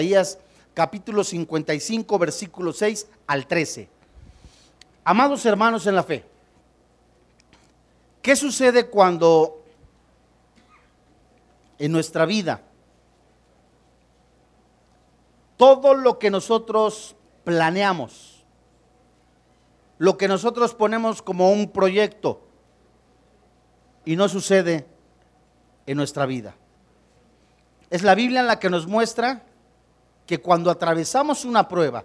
Isaías capítulo 55, versículo 6 al 13. Amados hermanos en la fe, ¿qué sucede cuando en nuestra vida todo lo que nosotros planeamos, lo que nosotros ponemos como un proyecto y no sucede en nuestra vida? Es la Biblia en la que nos muestra que cuando atravesamos una prueba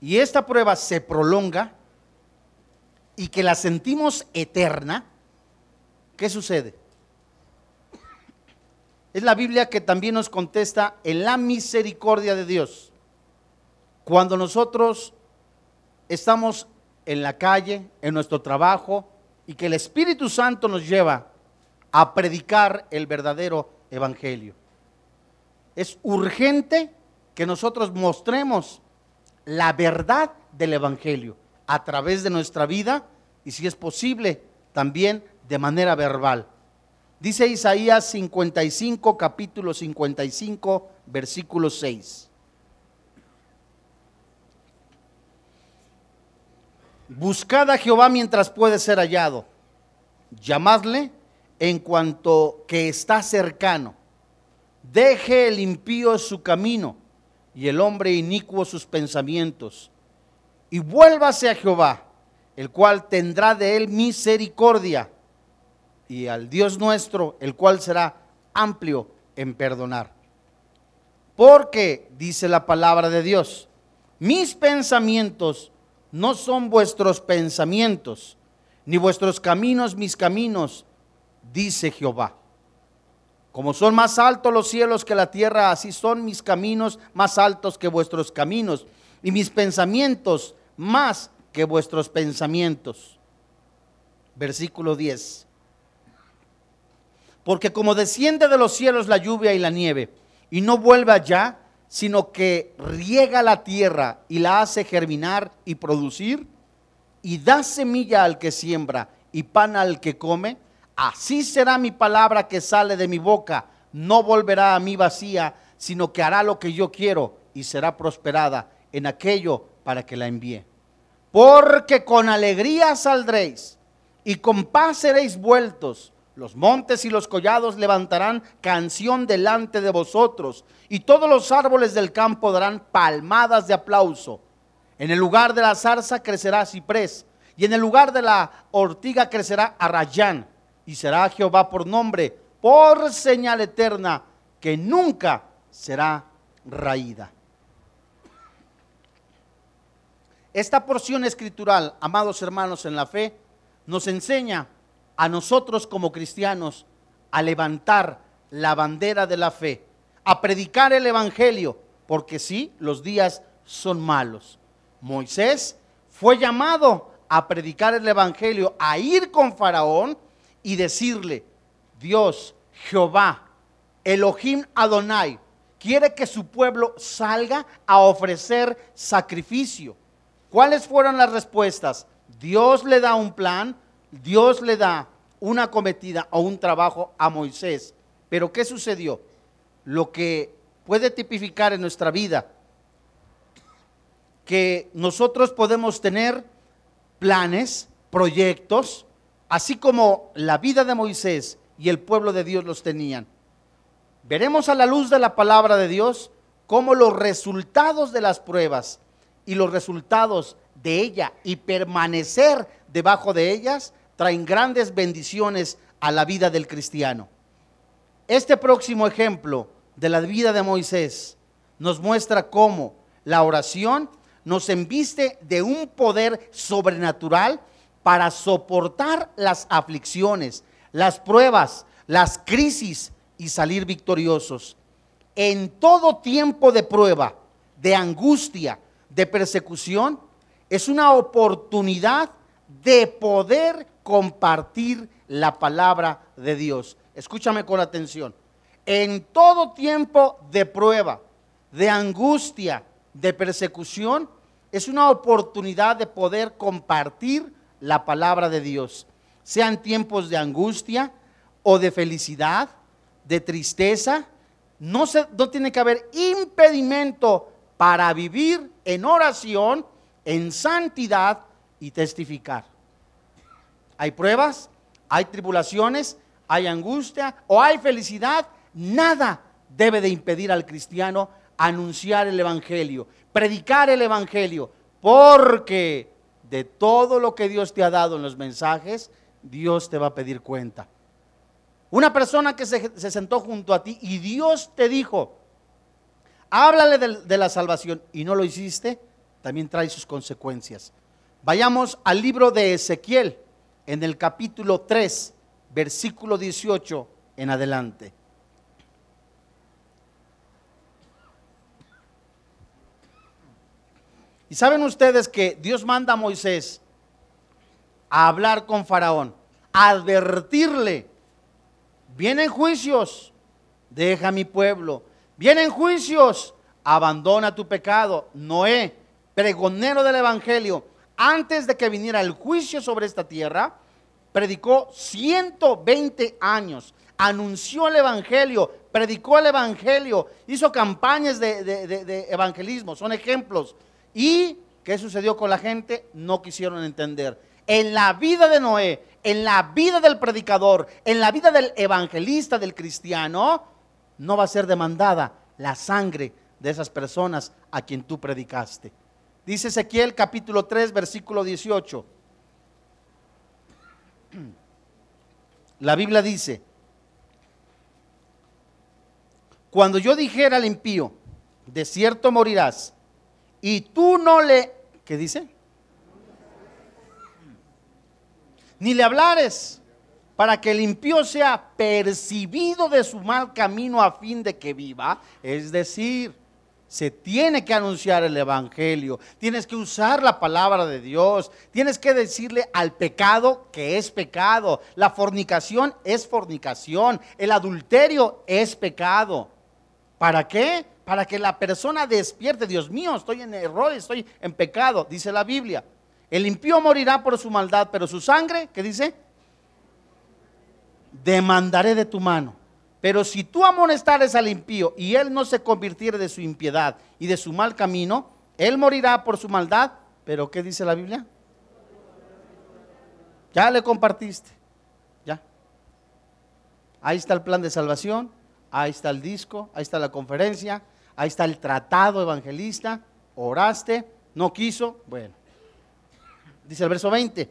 y esta prueba se prolonga y que la sentimos eterna, ¿qué sucede? Es la Biblia que también nos contesta en la misericordia de Dios. Cuando nosotros estamos en la calle, en nuestro trabajo, y que el Espíritu Santo nos lleva a predicar el verdadero Evangelio es urgente que nosotros mostremos la verdad del Evangelio a través de nuestra vida y si es posible también de manera verbal. Dice Isaías 55, capítulo 55, versículo 6. Buscad a Jehová mientras puede ser hallado. Llamadle en cuanto que está cercano. Deje el impío su camino y el hombre inicuo sus pensamientos. Y vuélvase a Jehová, el cual tendrá de él misericordia, y al Dios nuestro, el cual será amplio en perdonar. Porque, dice la palabra de Dios, mis pensamientos no son vuestros pensamientos, ni vuestros caminos mis caminos, dice Jehová. Como son más altos los cielos que la tierra, así son mis caminos más altos que vuestros caminos, y mis pensamientos más que vuestros pensamientos. Versículo 10. Porque como desciende de los cielos la lluvia y la nieve, y no vuelve allá, sino que riega la tierra y la hace germinar y producir, y da semilla al que siembra y pan al que come, Así será mi palabra que sale de mi boca. No volverá a mí vacía, sino que hará lo que yo quiero y será prosperada en aquello para que la envíe. Porque con alegría saldréis y con paz seréis vueltos. Los montes y los collados levantarán canción delante de vosotros, y todos los árboles del campo darán palmadas de aplauso. En el lugar de la zarza crecerá ciprés, y en el lugar de la ortiga crecerá arrayán y será Jehová por nombre, por señal eterna, que nunca será raída. Esta porción escritural, amados hermanos en la fe, nos enseña a nosotros como cristianos a levantar la bandera de la fe, a predicar el Evangelio, porque sí, los días son malos. Moisés fue llamado a predicar el Evangelio, a ir con Faraón y decirle, Dios, Jehová, Elohim Adonai, quiere que su pueblo salga a ofrecer sacrificio. ¿Cuáles fueron las respuestas? Dios le da un plan, Dios le da una cometida o un trabajo a Moisés. Pero ¿qué sucedió? Lo que puede tipificar en nuestra vida, que nosotros podemos tener planes, proyectos, así como la vida de Moisés y el pueblo de Dios los tenían. Veremos a la luz de la palabra de Dios cómo los resultados de las pruebas y los resultados de ella y permanecer debajo de ellas traen grandes bendiciones a la vida del cristiano. Este próximo ejemplo de la vida de Moisés nos muestra cómo la oración nos embiste de un poder sobrenatural para soportar las aflicciones, las pruebas, las crisis y salir victoriosos. En todo tiempo de prueba, de angustia, de persecución, es una oportunidad de poder compartir la palabra de Dios. Escúchame con atención. En todo tiempo de prueba, de angustia, de persecución, es una oportunidad de poder compartir la palabra de Dios, sean tiempos de angustia o de felicidad, de tristeza, no, se, no tiene que haber impedimento para vivir en oración, en santidad y testificar. Hay pruebas, hay tribulaciones, hay angustia o hay felicidad. Nada debe de impedir al cristiano anunciar el Evangelio, predicar el Evangelio, porque de todo lo que Dios te ha dado en los mensajes, Dios te va a pedir cuenta. Una persona que se, sentó junto a ti y Dios te dijo, háblale de, de la salvación y no lo hiciste, también trae sus consecuencias. Vayamos al libro de Ezequiel, en el capítulo 3, versículo 18 en adelante. Y saben ustedes que Dios manda a Moisés a hablar con Faraón, a advertirle, vienen juicios, deja mi pueblo, vienen juicios, abandona tu pecado. Noé, pregonero del Evangelio, antes de que viniera el juicio sobre esta tierra, predicó 120 años, anunció el Evangelio, predicó el Evangelio, hizo campañas de, de evangelismo, son ejemplos. ¿Y qué sucedió con la gente? No quisieron entender. En la vida de Noé, en la vida del predicador, en la vida del evangelista, del cristiano, no va a ser demandada la sangre de esas personas a quien tú predicaste. Dice Ezequiel capítulo 3, versículo 18. La Biblia dice, cuando yo dijera al impío, de cierto morirás, y tú no le, ¿qué dice? Ni le hablares para que el impío sea percibido de su mal camino a fin de que viva. Es decir, se tiene que anunciar el Evangelio, tienes que usar la palabra de Dios, tienes que decirle al pecado que es pecado, la fornicación es fornicación, el adulterio es pecado. ¿Para qué? Para que la persona despierte, Dios mío, estoy en error, estoy en pecado, dice la Biblia. El impío morirá por su maldad, pero su sangre, ¿qué dice? Demandaré de tu mano. Pero si tú amonestares al impío y él no se convirtiere de su impiedad y de su mal camino, él morirá por su maldad. Pero ¿qué dice la Biblia? Ya le compartiste. Ya. Ahí está el plan de salvación, ahí está el disco, ahí está la conferencia, Ahí está el tratado evangelista. Oraste, no quiso. Bueno, dice el verso 20.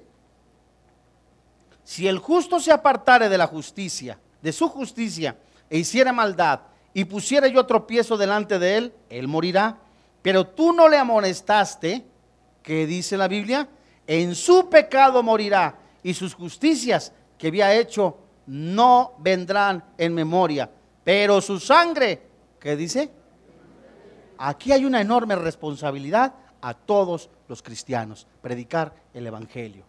Si el justo se apartare de la justicia, de su justicia, e hiciera maldad, y pusiera yo tropiezo delante de él, él morirá. Pero tú no le amonestaste, que dice la Biblia, en su pecado morirá, y sus justicias que había hecho no vendrán en memoria. Pero su sangre, ¿qué dice? Aquí hay una enorme responsabilidad a todos los cristianos, predicar el Evangelio.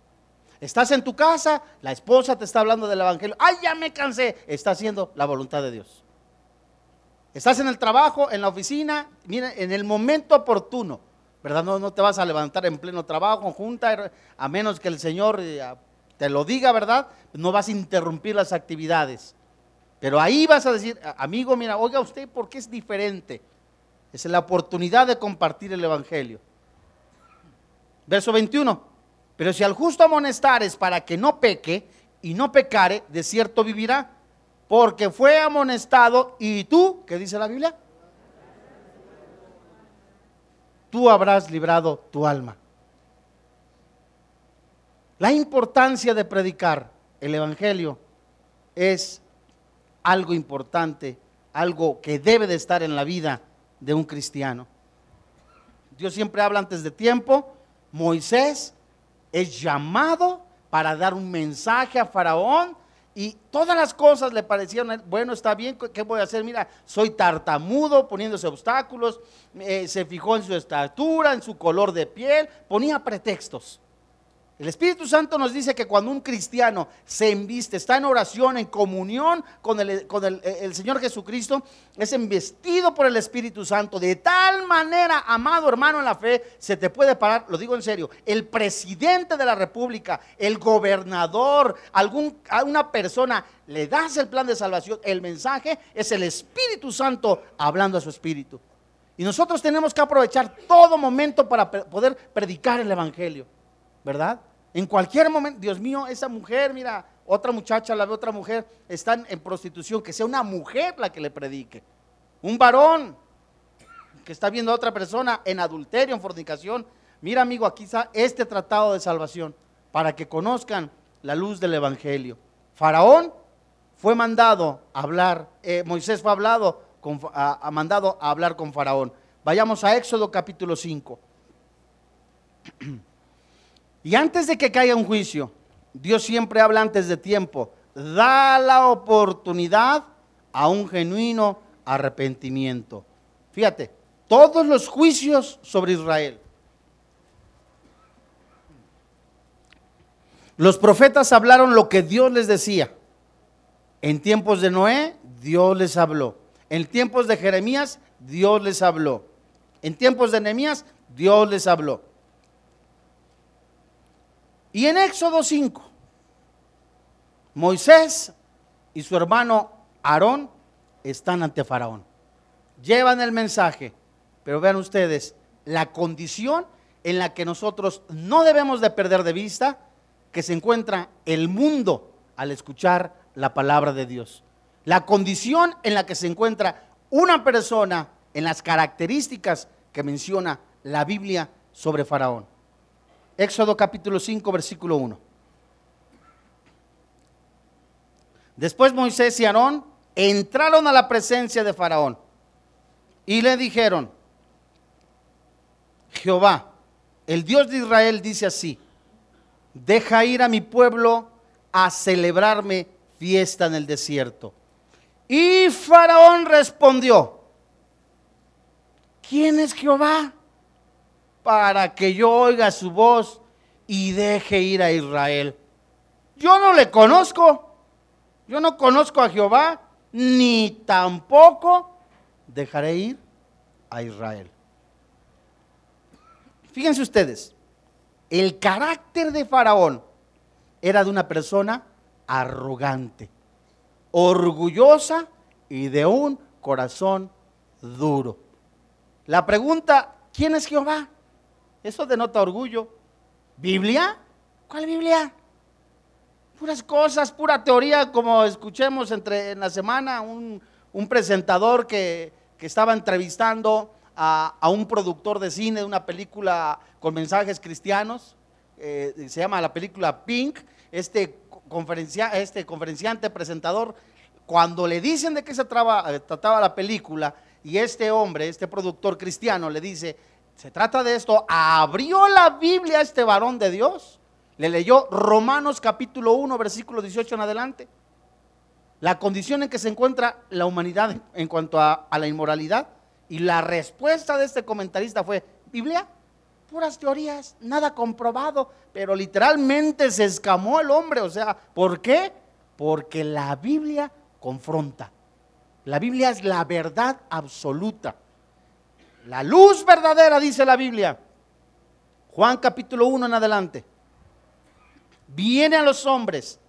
Estás en tu casa, la esposa te está hablando del Evangelio, ay, ya me cansé, está haciendo la voluntad de Dios. Estás en el trabajo, en la oficina, mira, en el momento oportuno, ¿verdad? No, no te vas a levantar en pleno trabajo, junta, a menos que el Señor eh, te lo diga, ¿verdad? No vas a interrumpir las actividades. Pero ahí vas a decir, amigo, mira, oiga usted, ¿por qué es diferente? Es la oportunidad de compartir el Evangelio. Verso 21. Pero si al justo amonestares para que no peque y no pecare, de cierto vivirá, porque fue amonestado y tú, ¿qué dice la Biblia? Tú habrás librado tu alma. La importancia de predicar el Evangelio es algo importante, algo que debe de estar en la vida de un cristiano. Dios siempre habla antes de tiempo. Moisés es llamado para dar un mensaje a Faraón y todas las cosas le parecieron, bueno, está bien, ¿qué voy a hacer? Mira, soy tartamudo, poniéndose obstáculos, eh, se fijó en su estatura, en su color de piel, ponía pretextos. El Espíritu Santo nos dice que cuando un cristiano se embiste, está en oración, en comunión con, el, con el, el, Señor Jesucristo, es embestido por el Espíritu Santo. De tal manera, amado hermano en la fe, se te puede parar, lo digo en serio, el presidente de la República, el gobernador, algún, una persona, le das el plan de salvación, el mensaje es el Espíritu Santo hablando a su espíritu. Y nosotros tenemos que aprovechar todo momento para poder predicar el Evangelio. ¿Verdad? En cualquier momento, Dios mío, esa mujer, mira, otra muchacha, la ve otra mujer, están en prostitución, que sea una mujer la que le predique. Un varón que está viendo a otra persona en adulterio, en fornicación. Mira, amigo, aquí está este tratado de salvación para que conozcan la luz del Evangelio. Faraón fue mandado a hablar, eh, Moisés fue hablado mandado a hablar con Faraón. Vayamos a Éxodo capítulo 5. Y antes de que caiga un juicio, Dios siempre habla antes de tiempo. Da la oportunidad a un genuino arrepentimiento. Fíjate, todos los juicios sobre Israel. Los profetas hablaron lo que Dios les decía. En tiempos de Noé, Dios les habló. En tiempos de Jeremías, Dios les habló. En tiempos de Nehemías, Dios les habló. Y en Éxodo 5, Moisés y su hermano Aarón están ante Faraón. Llevan el mensaje, pero vean ustedes la condición en la que nosotros no debemos de perder de vista que se encuentra el mundo al escuchar la palabra de Dios. La condición en la que se encuentra una persona en las características que menciona la Biblia sobre Faraón. Éxodo capítulo 5, versículo 1. Después Moisés y Aarón entraron a la presencia de Faraón y le dijeron, Jehová, el Dios de Israel dice así, deja ir a mi pueblo a celebrarme fiesta en el desierto. Y Faraón respondió, ¿quién es Jehová? Para que yo oiga su voz y deje ir a Israel. Yo no le conozco, yo no conozco a Jehová, ni tampoco dejaré ir a Israel. Fíjense ustedes, el carácter de Faraón era de una persona arrogante, orgullosa y de un corazón duro. La pregunta, ¿quién es Jehová? Eso denota orgullo. ¿Biblia? ¿Cuál Biblia? Puras cosas, pura teoría, como escuchemos entre, en la semana un, presentador que, estaba entrevistando a, un productor de cine de una película con mensajes cristianos. Eh, se llama la película Pink. Este, conferencia, este conferenciante, presentador, cuando le dicen de qué se eh, trataba la película, y este hombre, este productor cristiano, le dice, se trata de esto, abrió la Biblia a este varón de Dios, le leyó Romanos capítulo 1, versículo 18 en adelante, la condición en que se encuentra la humanidad en cuanto a, la inmoralidad, y la respuesta de este comentarista fue, Biblia, puras teorías, nada comprobado, pero literalmente se escamó el hombre, o sea, ¿por qué? Porque la Biblia confronta. La Biblia es la verdad absoluta. La luz verdadera, dice la Biblia. Juan capítulo 1 en adelante. Viene a los hombres,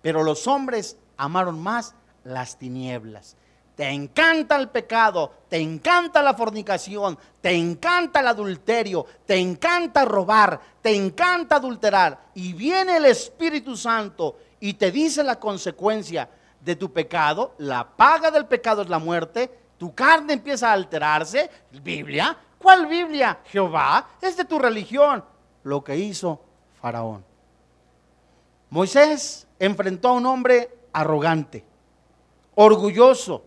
pero los hombres amaron más las tinieblas. Te encanta el pecado, te encanta la fornicación, te encanta el adulterio, te encanta robar, te encanta adulterar. Y viene el Espíritu Santo y te dice la consecuencia de tu pecado. La paga del pecado es la muerte tu carne empieza a alterarse. Biblia, ¿cuál Biblia? Jehová, es de tu religión. Lo que hizo Faraón. Moisés enfrentó a un hombre arrogante, orgulloso,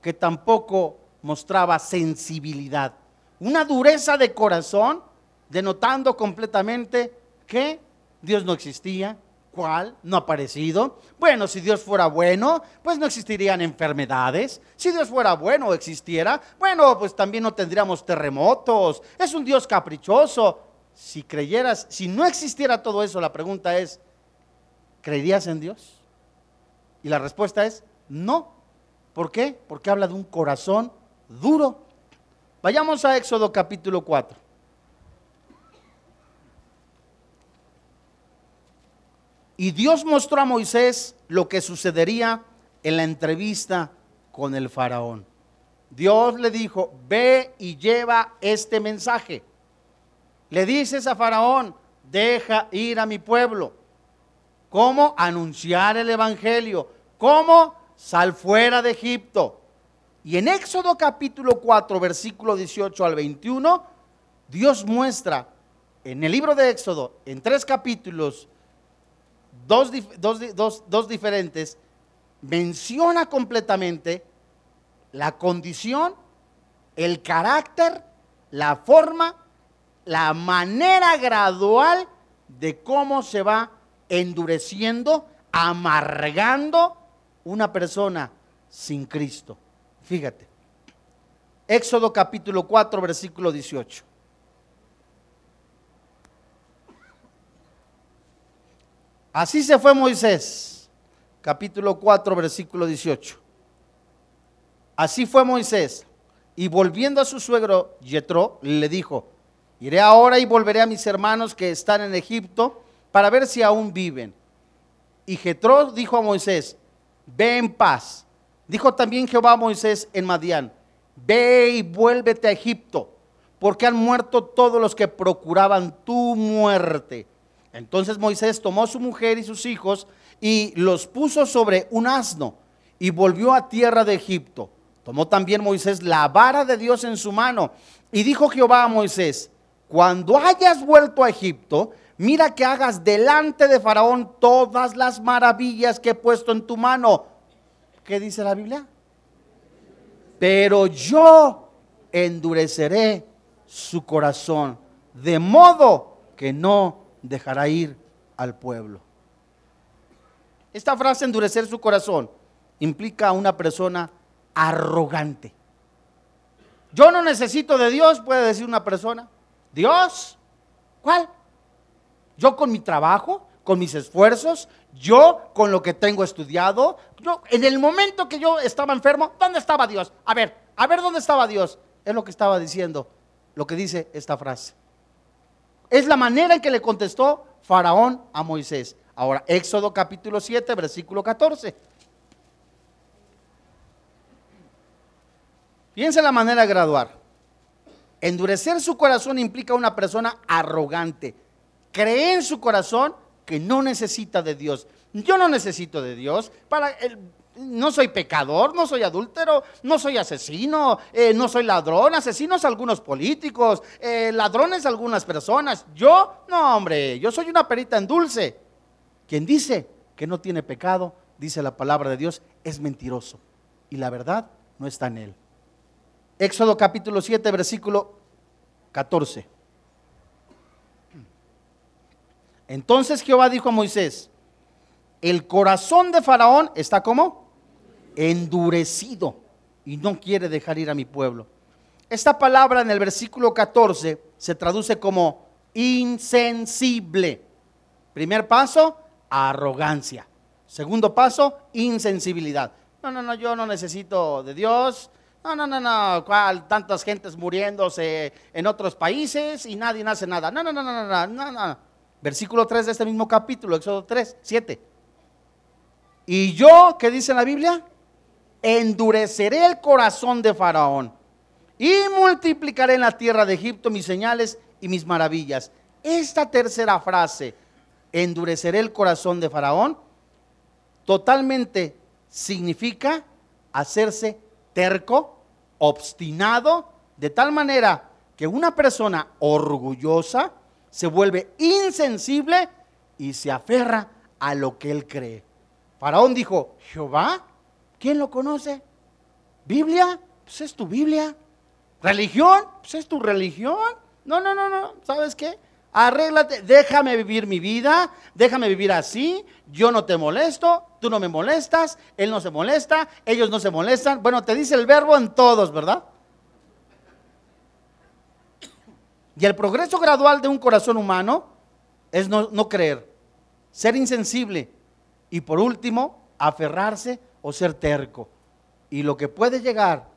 que tampoco mostraba sensibilidad. Una dureza de corazón, denotando completamente que Dios no existía, ¿Cuál? No ha aparecido. Bueno, si Dios fuera bueno, pues no existirían enfermedades. Si Dios fuera bueno o existiera, bueno, pues también no tendríamos terremotos. Es un Dios caprichoso. si creyeras, si no existiera todo eso, la pregunta es, ¿creerías en Dios? Y la respuesta es no. ¿Por qué? Porque habla de un corazón duro. Vayamos a Éxodo capítulo 4. Y Dios mostró a Moisés lo que sucedería en la entrevista con el faraón. Dios le dijo, ve y lleva este mensaje. Le dices a faraón, deja ir a mi pueblo. ¿Cómo? Anunciar el Evangelio. ¿Cómo? Sal fuera de Egipto. Y en Éxodo capítulo 4, versículo 18 al 21, Dios muestra en el libro de Éxodo, en tres capítulos, dos, dos, diferentes, menciona completamente la condición, el carácter, la forma, la manera gradual de cómo se va endureciendo, amargando una persona sin Cristo. Fíjate. Éxodo capítulo 4, versículo 18. Así se fue Moisés, capítulo 4, versículo 18. Así fue Moisés, y volviendo a su suegro Yetro, le dijo: Iré ahora y volveré a mis hermanos que están en Egipto para ver si aún viven. Y Jetro dijo a Moisés: Ve en paz. Dijo también Jehová a Moisés en Madián: Ve y vuélvete a Egipto, porque han muerto todos los que procuraban tu muerte entonces Moisés tomó a su mujer y sus hijos y los puso sobre un asno y volvió a tierra de Egipto. Tomó también Moisés la vara de Dios en su mano y dijo Jehová a Moisés, cuando hayas vuelto a Egipto, mira que hagas delante de Faraón todas las maravillas que he puesto en tu mano. ¿Qué dice la Biblia? Pero yo endureceré su corazón, de modo que no dejará ir al pueblo. Esta frase, endurecer su corazón, implica a una persona arrogante. Yo no necesito de Dios, puede decir una persona. Dios, ¿cuál? Yo con mi trabajo, con mis esfuerzos, yo con lo que tengo estudiado, yo en el momento que yo estaba enfermo, ¿dónde estaba Dios? A ver, a ver dónde estaba Dios. Es lo que estaba diciendo, lo que dice esta frase. Es la manera en que le contestó Faraón a Moisés. Ahora, Éxodo capítulo 7, versículo 14. Fíjense la manera de graduar. Endurecer su corazón implica una persona arrogante. Cree en su corazón que no necesita de Dios. Yo no necesito de Dios. Para el, no soy pecador, no soy adúltero, no soy asesino, eh, no soy ladrón, asesinos algunos políticos, eh, ladrones algunas personas. Yo, no hombre, yo soy una perita en dulce. Quien dice que no tiene pecado, dice la palabra de Dios, es mentiroso. Y la verdad no está en él. Éxodo capítulo 7, versículo 14. Entonces Jehová dijo a Moisés, el corazón de Faraón está como endurecido y no quiere dejar ir a mi pueblo. Esta palabra en el versículo 14 se traduce como insensible. Primer paso, arrogancia. Segundo paso, insensibilidad. No, no, no, yo no necesito de Dios. No, no, no, no, ¿cuál? Tantas gentes muriéndose en otros países y nadie hace nada. No, no, no, no, no, no, no. Versículo 3 de este mismo capítulo, Éxodo 3, 7. Y yo, ¿qué dice la Biblia? Endureceré el corazón de Faraón y multiplicaré en la tierra de Egipto mis señales y mis maravillas. Esta tercera frase, endureceré el corazón de Faraón, totalmente significa hacerse terco, obstinado, de tal manera que una persona orgullosa se vuelve insensible y se aferra a lo que él cree. Faraón dijo, Jehová ¿Quién lo conoce? ¿Biblia? Pues es tu Biblia. ¿Religión? Pues es tu religión. No, no, no, no. ¿Sabes qué? Arréglate, déjame vivir mi vida, déjame vivir así, yo no te molesto, tú no me molestas, él no se molesta, ellos no se molestan. Bueno, te dice el verbo en todos, ¿verdad? Y el progreso gradual de un corazón humano es no, no creer, ser insensible y por último, aferrarse o ser terco. Y lo que puede llegar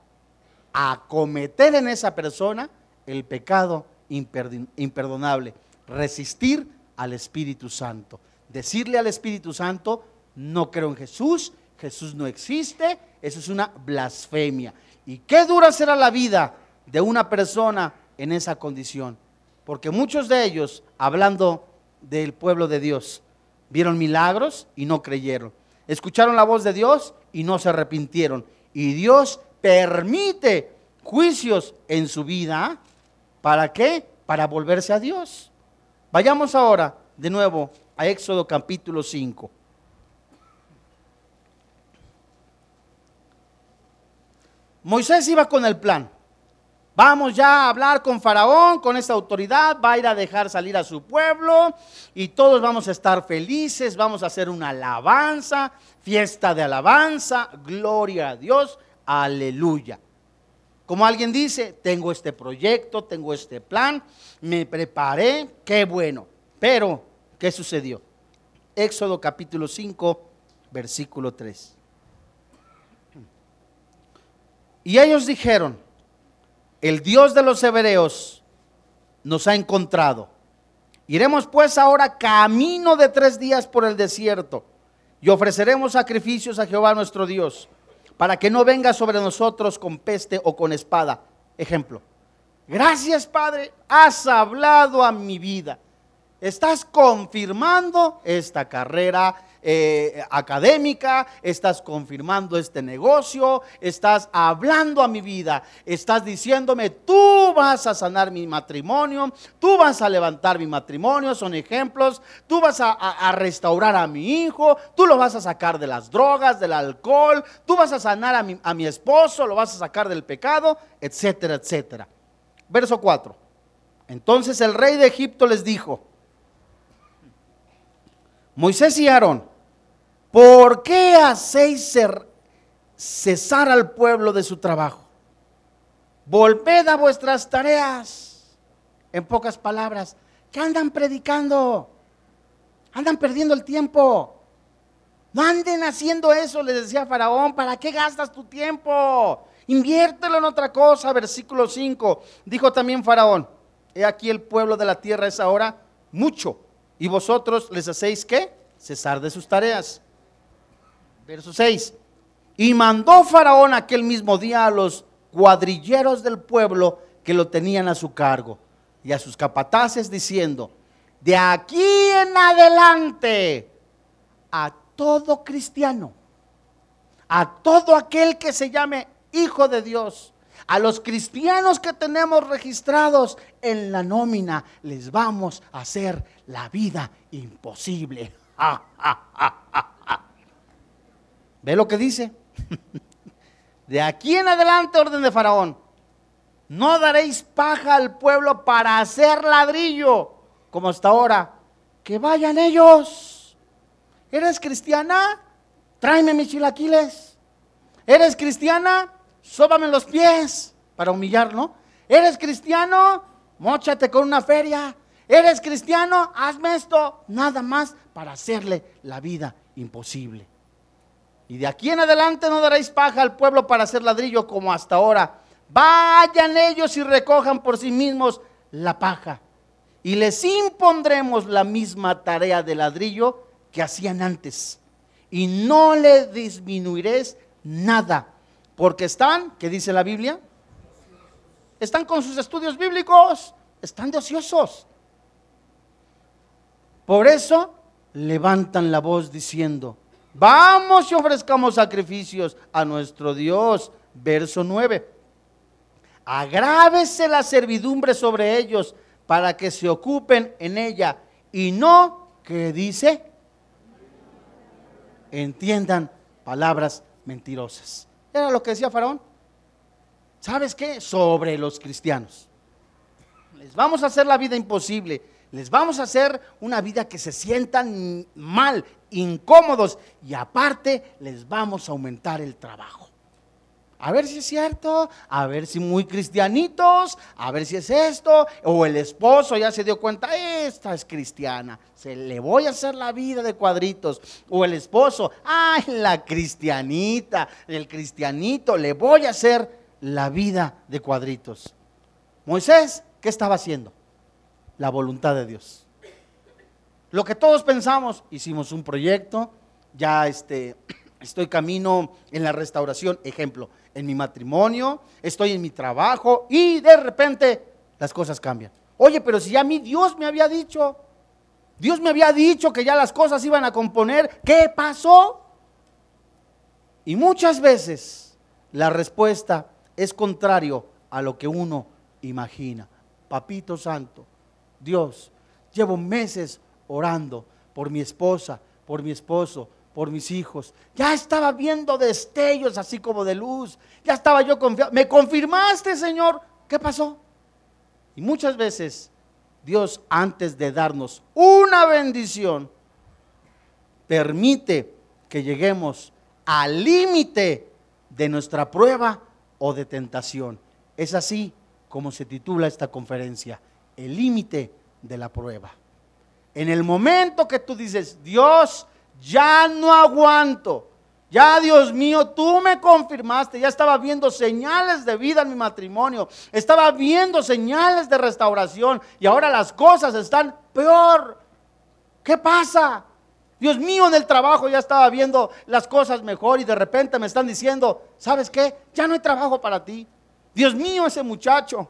a cometer en esa persona el pecado imperdonable, resistir al Espíritu Santo. Decirle al Espíritu Santo, no creo en Jesús, Jesús no existe, eso es una blasfemia. ¿Y qué dura será la vida de una persona en esa condición? Porque muchos de ellos, hablando del pueblo de Dios, vieron milagros y no creyeron. Escucharon la voz de Dios y no se arrepintieron. Y Dios permite juicios en su vida. ¿Para qué? Para volverse a Dios. Vayamos ahora de nuevo a Éxodo capítulo 5. Moisés iba con el plan. Vamos ya a hablar con Faraón, con esta autoridad, va a ir a dejar salir a su pueblo y todos vamos a estar felices, vamos a hacer una alabanza, fiesta de alabanza, gloria a Dios, aleluya. Como alguien dice, tengo este proyecto, tengo este plan, me preparé, qué bueno. Pero, ¿qué sucedió? Éxodo capítulo 5, versículo 3. Y ellos dijeron, el Dios de los hebreos nos ha encontrado. Iremos pues ahora camino de tres días por el desierto y ofreceremos sacrificios a Jehová nuestro Dios para que no venga sobre nosotros con peste o con espada. Ejemplo. Gracias Padre, has hablado a mi vida. Estás confirmando esta carrera eh, académica, estás confirmando este negocio, estás hablando a mi vida, estás diciéndome, tú vas a sanar mi matrimonio, tú vas a levantar mi matrimonio, son ejemplos, tú vas a, restaurar a mi hijo, tú lo vas a sacar de las drogas, del alcohol, tú vas a sanar a mi, a mi esposo, lo vas a sacar del pecado, etcétera, etcétera. Verso 4. Entonces el rey de Egipto les dijo, Moisés y Aarón, ¿por qué hacéis cesar al pueblo de su trabajo? Volved a vuestras tareas. En pocas palabras, ¿qué andan predicando? Andan perdiendo el tiempo. No anden haciendo eso, les decía Faraón, ¿para qué gastas tu tiempo? Inviértelo en otra cosa. Versículo 5. Dijo también Faraón, he aquí el pueblo de la tierra es ahora mucho y vosotros les hacéis qué? Cesar de sus tareas. Verso 6. Y mandó Faraón aquel mismo día a los cuadrilleros del pueblo que lo tenían a su cargo y a sus capataces diciendo, de aquí en adelante, a todo cristiano, a todo aquel que se llame hijo de Dios, a los cristianos que tenemos registrados en la nómina, les vamos a hacer la vida imposible. ¿Ve lo que dice? De aquí en adelante, orden de Faraón. No daréis paja al pueblo para hacer ladrillo, como hasta ahora. Que vayan ellos. ¿Eres cristiana? Tráeme mis chilaquiles. ¿Eres cristiana? Sóbame los pies para humillarlo. ¿Eres cristiano? Móchate con una feria. ¿Eres cristiano? Hazme esto. Nada más para hacerle la vida imposible. Y de aquí en adelante no daréis paja al pueblo para hacer ladrillo como hasta ahora. Vayan ellos y recojan por sí mismos la paja. Y les impondremos la misma tarea de ladrillo que hacían antes. Y no le disminuiréis nada porque están, ¿qué dice la Biblia? Están con sus estudios bíblicos, están de ociosos. Por eso levantan la voz diciendo, vamos y ofrezcamos sacrificios a nuestro Dios. Verso 9. Agrávese la servidumbre sobre ellos para que se ocupen en ella y no, ¿qué dice? Entiendan palabras mentirosas. Era lo que decía Faraón. ¿Sabes qué? Sobre los cristianos. Les vamos a hacer la vida imposible. Les vamos a hacer una vida que se sientan mal, incómodos. Y aparte les vamos a aumentar el trabajo. A ver si es cierto, a ver si muy cristianitos, a ver si es esto. O el esposo ya se dio cuenta, esta es cristiana, se le voy a hacer la vida de cuadritos. O el esposo, ay, la cristianita, el cristianito, le voy a hacer la vida de cuadritos. Moisés, ¿qué estaba haciendo? La voluntad de Dios. Lo que todos pensamos, hicimos un proyecto, ya este, estoy camino en la restauración, ejemplo, en mi matrimonio, estoy en mi trabajo y de repente las cosas cambian. Oye, pero si ya a mí Dios me había dicho, Dios me había dicho que ya las cosas iban a componer, ¿qué pasó? Y muchas veces la respuesta es contrario a lo que uno imagina. Papito Santo, Dios, llevo meses orando por mi esposa, por mi esposo, por mis hijos. Ya estaba viendo destellos así como de luz. Ya estaba yo confiado. ¿Me confirmaste, Señor? ¿Qué pasó? Y muchas veces Dios, antes de darnos una bendición, permite que lleguemos al límite de nuestra prueba o de tentación. Es así como se titula esta conferencia, el límite de la prueba. En el momento que tú dices, Dios, ya no aguanto. Ya, Dios mío, tú me confirmaste, ya estaba viendo señales de vida en mi matrimonio, estaba viendo señales de restauración y ahora las cosas están peor. ¿Qué pasa? Dios mío, en el trabajo ya estaba viendo las cosas mejor y de repente me están diciendo, ¿sabes qué? Ya no hay trabajo para ti. Dios mío, ese muchacho.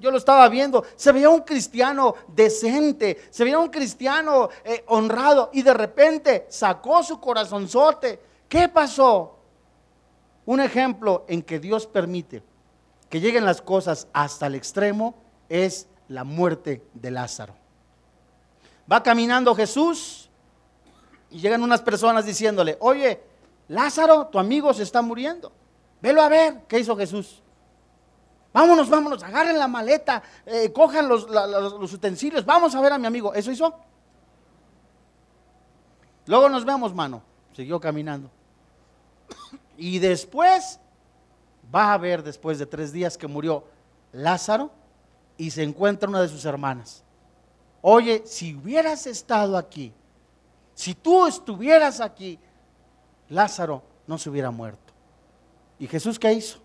Yo lo estaba viendo, se veía un cristiano decente, se veía un cristiano eh, honrado y de repente sacó su corazonzote. ¿Qué pasó? Un ejemplo en que Dios permite que lleguen las cosas hasta el extremo es la muerte de Lázaro. Va caminando Jesús y llegan unas personas diciéndole, oye, Lázaro, tu amigo se está muriendo. Velo a ver, ¿qué hizo Jesús? Vámonos, vámonos, agarren la maleta, eh, cojan los, los, utensilios, vamos a ver a mi amigo. ¿Eso hizo? Luego nos vemos, mano. Siguió caminando. Y después va a ver, después de tres días que murió Lázaro, y se encuentra una de sus hermanas. Oye, si hubieras estado aquí, si tú estuvieras aquí, Lázaro no se hubiera muerto. ¿Y Jesús qué hizo?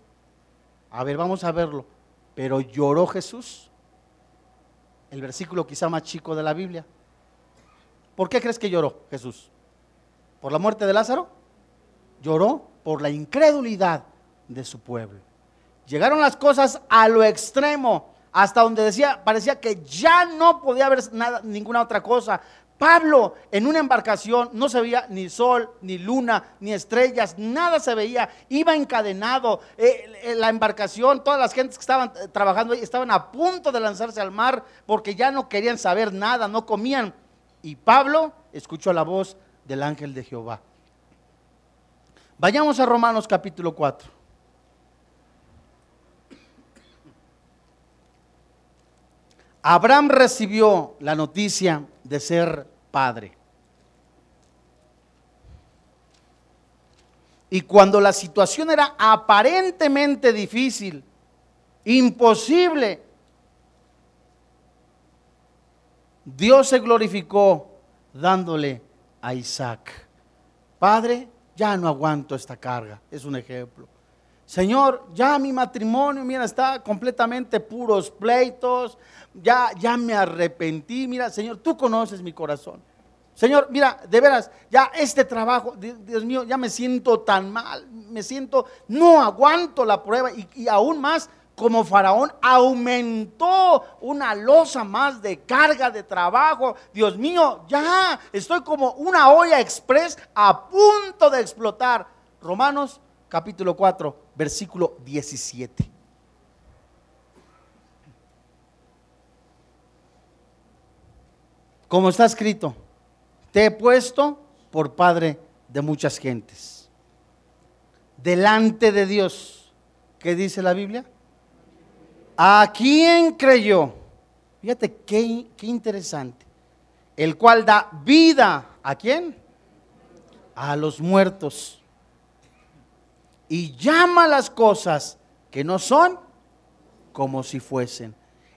A ver, vamos a verlo. Pero lloró Jesús. El versículo quizá más chico de la Biblia. ¿Por qué crees que lloró Jesús? ¿Por la muerte de Lázaro? Lloró por la incredulidad de su pueblo. Llegaron las cosas a lo extremo, hasta donde decía, parecía que ya no podía haber nada, ninguna otra cosa. Pablo en una embarcación no se veía ni sol, ni luna, ni estrellas, nada se veía, iba encadenado. Eh, eh, la embarcación, todas las gentes que estaban eh, trabajando ahí estaban a punto de lanzarse al mar porque ya no querían saber nada, no comían. Y Pablo escuchó la voz del ángel de Jehová. Vayamos a Romanos capítulo 4. Abraham recibió la noticia de ser padre. Y cuando la situación era aparentemente difícil, imposible, Dios se glorificó dándole a Isaac. Padre, ya no aguanto esta carga. Es un ejemplo. Señor, ya mi matrimonio, mira, está completamente puros pleitos, ya, ya me arrepentí, mira, Señor, tú conoces mi corazón. Señor, mira, de veras, ya este trabajo, Dios mío, ya me siento tan mal, me siento, no aguanto la prueba y, y aún más como faraón aumentó una losa más de carga de trabajo. Dios mío, ya estoy como una olla express a punto de explotar. Romanos capítulo 4, versículo 17. Como está escrito, te he puesto por padre de muchas gentes. Delante de Dios, ¿qué dice la Biblia? ¿A quién creyó? Fíjate qué, qué interesante. El cual da vida. ¿A quién? A los muertos y llama las cosas que no son como si fuesen.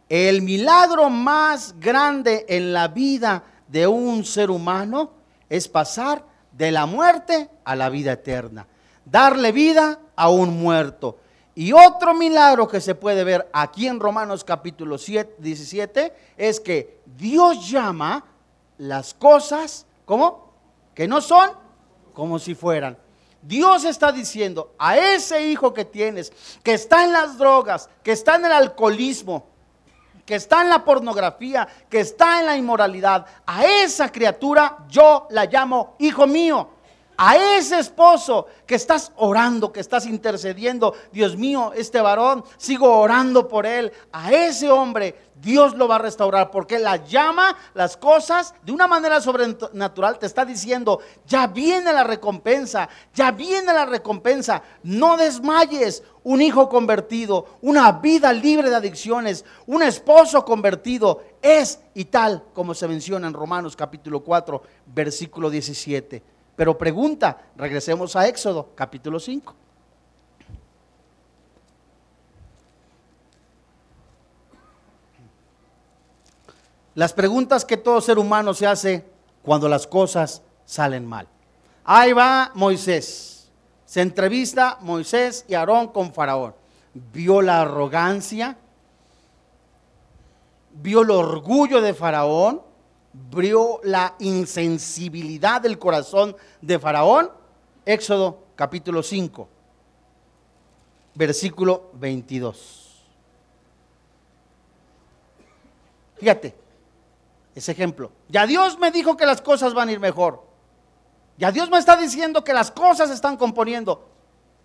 El milagro más grande en la vida de un ser humano es pasar de la muerte a la vida eterna, darle vida a un muerto. Y otro milagro que se puede ver aquí en Romanos capítulo 17 es que Dios llama las cosas, ¿cómo? Que no son como si fueran. Dios está diciendo a ese hijo que tienes, que está en las drogas, que está en el alcoholismo, que está en la pornografía, que está en la inmoralidad, a esa criatura yo la llamo hijo mío. A ese esposo que estás orando, que estás intercediendo, Dios mío, este varón, sigo orando por él, a ese hombre Dios lo va a restaurar porque la llama las cosas de una manera sobrenatural, te está diciendo, ya viene la recompensa, ya viene la recompensa, no desmayes. Un hijo convertido, una vida libre de adicciones, un esposo convertido, es y tal como se menciona en Romanos capítulo 4, versículo 17. Pero pregunta, regresemos a Éxodo, capítulo 5. Las preguntas que todo ser humano se hace cuando las cosas salen mal. Ahí va Moisés. Se entrevista Moisés y Aarón con Faraón. Vio la arrogancia, vio el orgullo de Faraón, vio la insensibilidad del corazón de Faraón. Éxodo capítulo 5, versículo 22. Fíjate, ese ejemplo. Ya Dios me dijo que las cosas van a ir mejor. Ya Dios me está diciendo que las cosas están componiendo.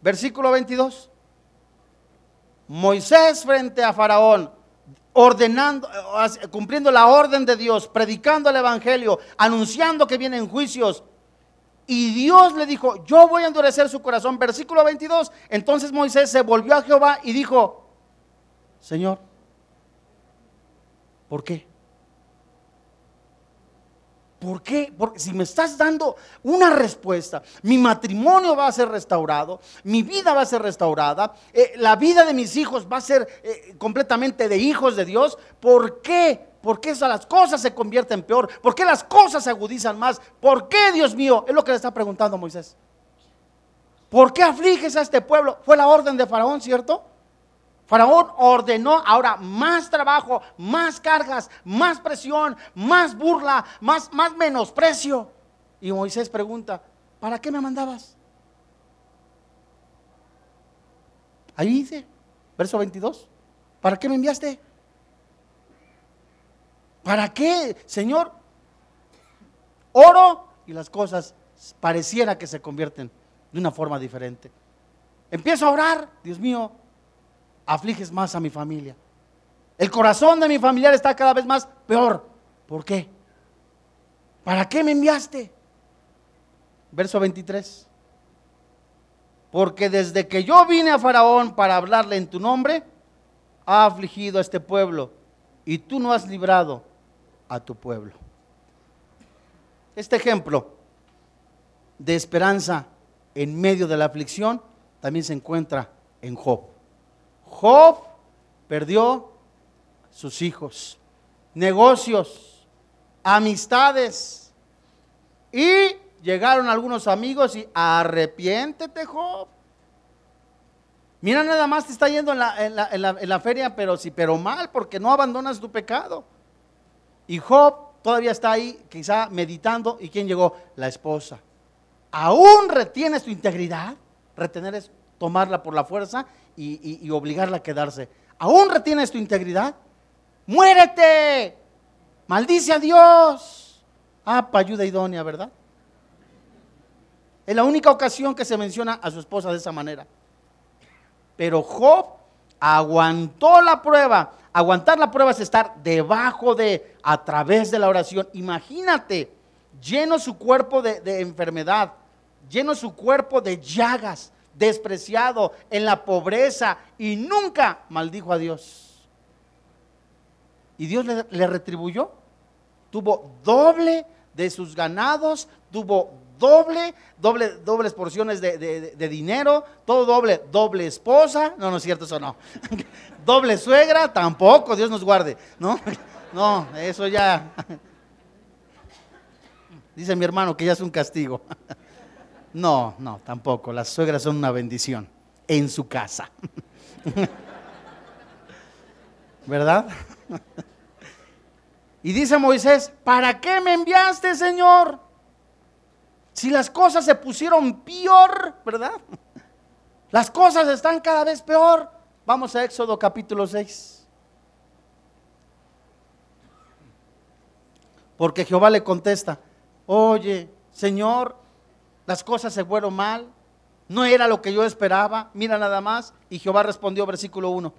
Versículo 22. Moisés frente a Faraón ordenando, cumpliendo la orden de Dios, predicando el Evangelio, anunciando que vienen juicios. Y Dios le dijo, yo voy a endurecer su corazón. Versículo 22. Entonces Moisés se volvió a Jehová y dijo, Señor, ¿por qué? ¿Por qué? Porque si me estás dando una respuesta, mi matrimonio va a ser restaurado, mi vida va a ser restaurada, eh, la vida de mis hijos va a ser eh, completamente de hijos de Dios, ¿por qué? ¿Por qué las cosas se convierten peor? ¿Por qué las cosas se agudizan más? ¿Por qué, Dios mío? Es lo que le está preguntando Moisés. ¿Por qué afliges a este pueblo? Fue la orden de Faraón, ¿cierto? Faraón ordenó ahora más trabajo, más cargas, más presión, más burla, más, menosprecio. Y Moisés pregunta, ¿para qué me mandabas? Ahí dice, verso 22, ¿para qué me enviaste? ¿Para qué, Señor? Oro y las cosas pareciera que se convierten de una forma diferente. Empiezo a orar, Dios mío, afliges más a mi familia. El corazón de mi familiar está cada vez más peor. ¿Por qué? ¿Para qué me enviaste? Verso 23. Porque desde que yo vine a Faraón para hablarle en tu nombre, ha afligido a este pueblo y tú no has librado a tu pueblo. Este ejemplo de esperanza en medio de la aflicción también se encuentra en Job. Job perdió sus hijos, negocios, amistades y llegaron algunos amigos y arrepiéntete Job. Mira, nada más te está yendo en la, feria, pero sí, pero mal, porque no abandonas tu pecado. Y Job todavía está ahí, quizá meditando. ¿Y quién llegó? La esposa. ¿Aún retienes tu integridad? Retener es tomarla por la fuerza y, obligarla a quedarse. ¿Aún retienes tu integridad? ¡Muérete! ¡Maldice a Dios! Ah, para ayuda idónea, ¿verdad? Es la única ocasión que se menciona a su esposa de esa manera. Pero Job aguantó la prueba. Aguantar la prueba es estar debajo de, a través de la oración. Imagínate, lleno su cuerpo de, de enfermedad, lleno su cuerpo de llagas, despreciado, en la pobreza y nunca maldijo a Dios. Y Dios le, retribuyó. Tuvo doble de sus ganados, tuvo doble, doble, dobles porciones de, de dinero, todo doble, doble esposa, no, no es cierto, eso no. doble suegra, tampoco, Dios nos guarde, ¿no? No, eso ya. Dice mi hermano que ya es un castigo. No, no, tampoco. Las suegras son una bendición en su casa. ¿Verdad? Y dice Moisés, ¿para qué me enviaste, Señor? Si las cosas se pusieron peor, ¿verdad? Las cosas están cada vez peor. Vamos a Éxodo capítulo 6. Porque Jehová le contesta, oye, Señor, las cosas se fueron mal, no era lo que yo esperaba, mira nada más. Y Jehová respondió, versículo 1.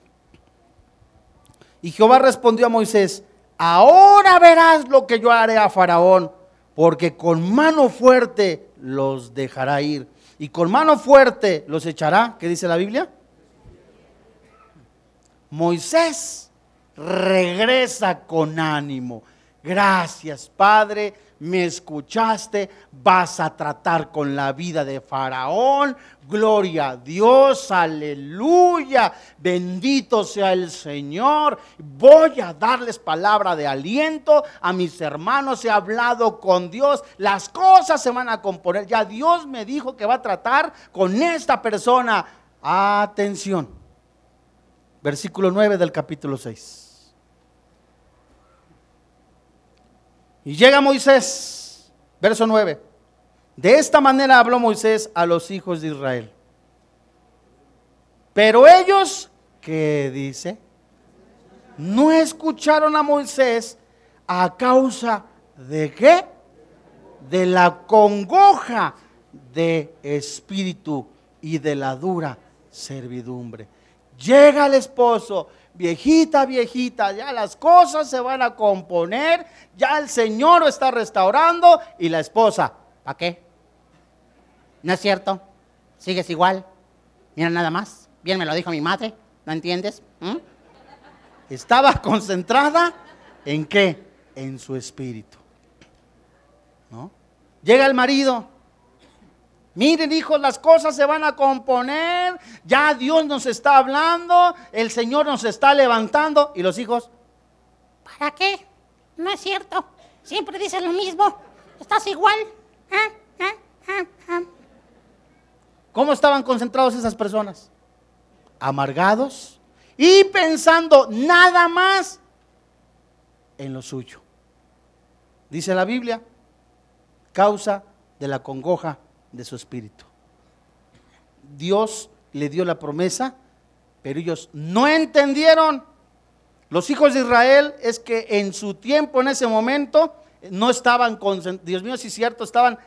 Y Jehová respondió a Moisés, ahora verás lo que yo haré a Faraón, porque con mano fuerte los dejará ir. Y con mano fuerte los echará, ¿qué dice la Biblia? Moisés regresa con ánimo. Gracias, Padre, me escuchaste, vas a tratar con la vida de Faraón. Gloria a Dios, aleluya, bendito sea el Señor. Voy a darles palabra de aliento a mis hermanos, he hablado con Dios, las cosas se van a componer. Ya Dios me dijo que va a tratar con esta persona. Atención. Versículo 9 del capítulo 6. Y llega Moisés, verso 9. De esta manera habló Moisés a los hijos de Israel. Pero ellos, ¿qué dice? No escucharon a Moisés a causa de qué? De la congoja de espíritu y de la dura servidumbre. Llega el esposo viejita, viejita, ya las cosas se van a componer, ya el Señor lo está restaurando y la esposa, ¿para qué? ¿No es cierto? ¿Sigues igual? Mira nada más, bien me lo dijo mi madre, ¿no entiendes? ¿Mm? Estaba concentrada en qué? En su espíritu. ¿No? Llega el marido, Miren, hijos, las cosas se van a componer. Ya Dios nos está hablando. El Señor nos está levantando. ¿Y los hijos? ¿Para qué? No es cierto. Siempre dicen lo mismo. Estás igual. ¿Ah? ¿Ah? ¿Ah? ¿Cómo estaban concentrados esas personas? Amargados y pensando nada más en lo suyo. Dice la Biblia, causa de la congoja de su espíritu. Dios le dio la promesa, pero ellos no entendieron. Los hijos de Israel es que en su tiempo, en ese momento, no estaban, Dios mío, si es cierto, estaban,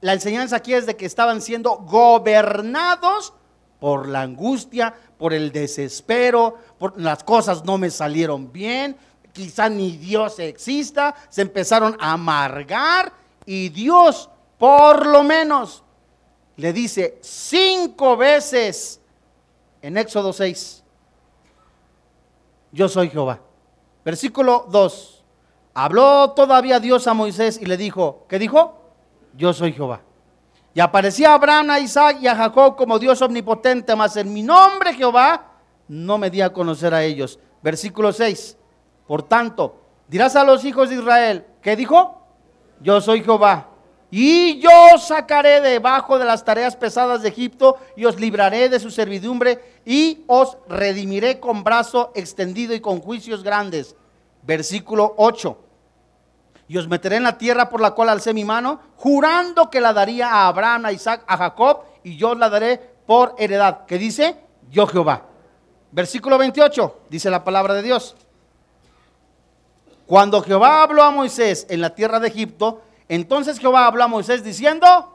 la enseñanza aquí es de que estaban siendo gobernados por la angustia, por el desespero, por las cosas no me salieron bien, quizá ni Dios exista, se empezaron a amargar y Dios por lo menos le dice cinco veces en Éxodo 6, yo soy Jehová. Versículo 2, habló todavía Dios a Moisés y le dijo, ¿qué dijo? Yo soy Jehová. Y aparecía Abraham, a Isaac y a Jacob como Dios omnipotente, mas en mi nombre Jehová no me di a conocer a ellos. Versículo 6, por tanto, dirás a los hijos de Israel, ¿qué dijo? Yo soy Jehová y yo sacaré debajo de las tareas pesadas de Egipto y os libraré de su servidumbre y os redimiré con brazo extendido y con juicios grandes. Versículo 8. Y os meteré en la tierra por la cual alcé mi mano, jurando que la daría a Abraham, a Isaac, a Jacob, y yo os la daré por heredad. ¿Qué dice? Yo Jehová. Versículo 28, dice la palabra de Dios. Cuando Jehová habló a Moisés en la tierra de Egipto, entonces Jehová habló a Moisés diciendo,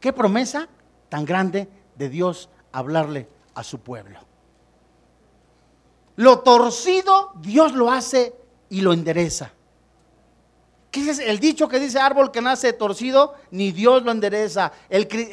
qué promesa tan grande de Dios hablarle a su pueblo. Lo torcido Dios lo hace y lo endereza. ¿Qué es el dicho que dice árbol que nace torcido? Ni Dios lo endereza.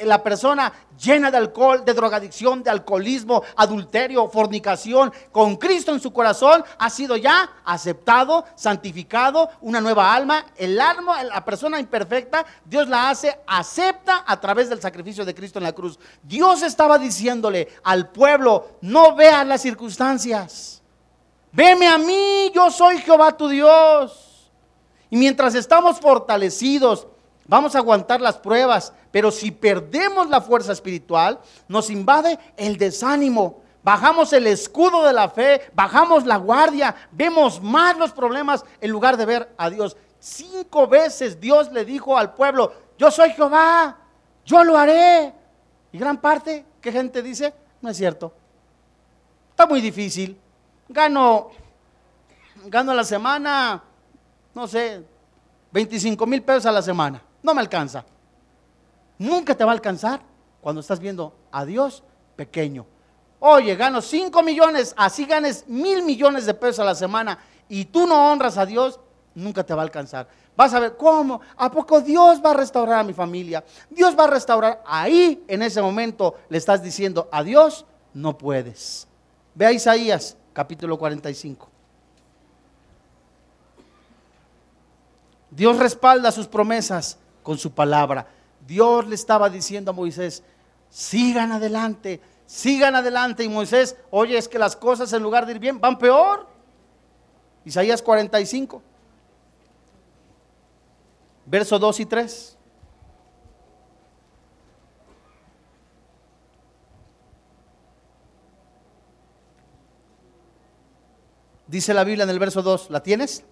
La persona llena de alcohol, de drogadicción, de alcoholismo, adulterio, fornicación, con Cristo en su corazón, ha sido ya aceptado, santificado, una nueva alma. El alma, la persona imperfecta, Dios la hace, acepta a través del sacrificio de Cristo en la cruz. Dios estaba diciéndole al pueblo, no veas las circunstancias. Veme a mí, yo soy Jehová tu Dios. Y mientras estamos fortalecidos, vamos a aguantar las pruebas. Pero si perdemos la fuerza espiritual, nos invade el desánimo. Bajamos el escudo de la fe, bajamos la guardia, vemos más los problemas en lugar de ver a Dios. Cinco veces Dios le dijo al pueblo, yo soy Jehová, yo lo haré. Y gran parte, ¿qué gente dice? No es cierto. Está muy difícil. Gano, gano la semana, no sé, 25 mil pesos a la semana. No me alcanza. Nunca te va a alcanzar cuando estás viendo a Dios pequeño. Oye, gano 5 millones, así ganes mil millones de pesos a la semana y tú no honras a Dios, nunca te va a alcanzar. Vas a ver cómo, ¿a poco Dios va a restaurar a mi familia? Dios va a restaurar. Ahí, en ese momento, le estás diciendo a Dios, no puedes. Ve a Isaías, capítulo 45. Dios respalda sus promesas con su palabra. Dios le estaba diciendo a Moisés, sigan adelante, sigan adelante. Y Moisés, oye, es que las cosas en lugar de ir bien van peor. Isaías 45, verso 2 y 3. Dice la Biblia en el verso 2, ¿la tienes?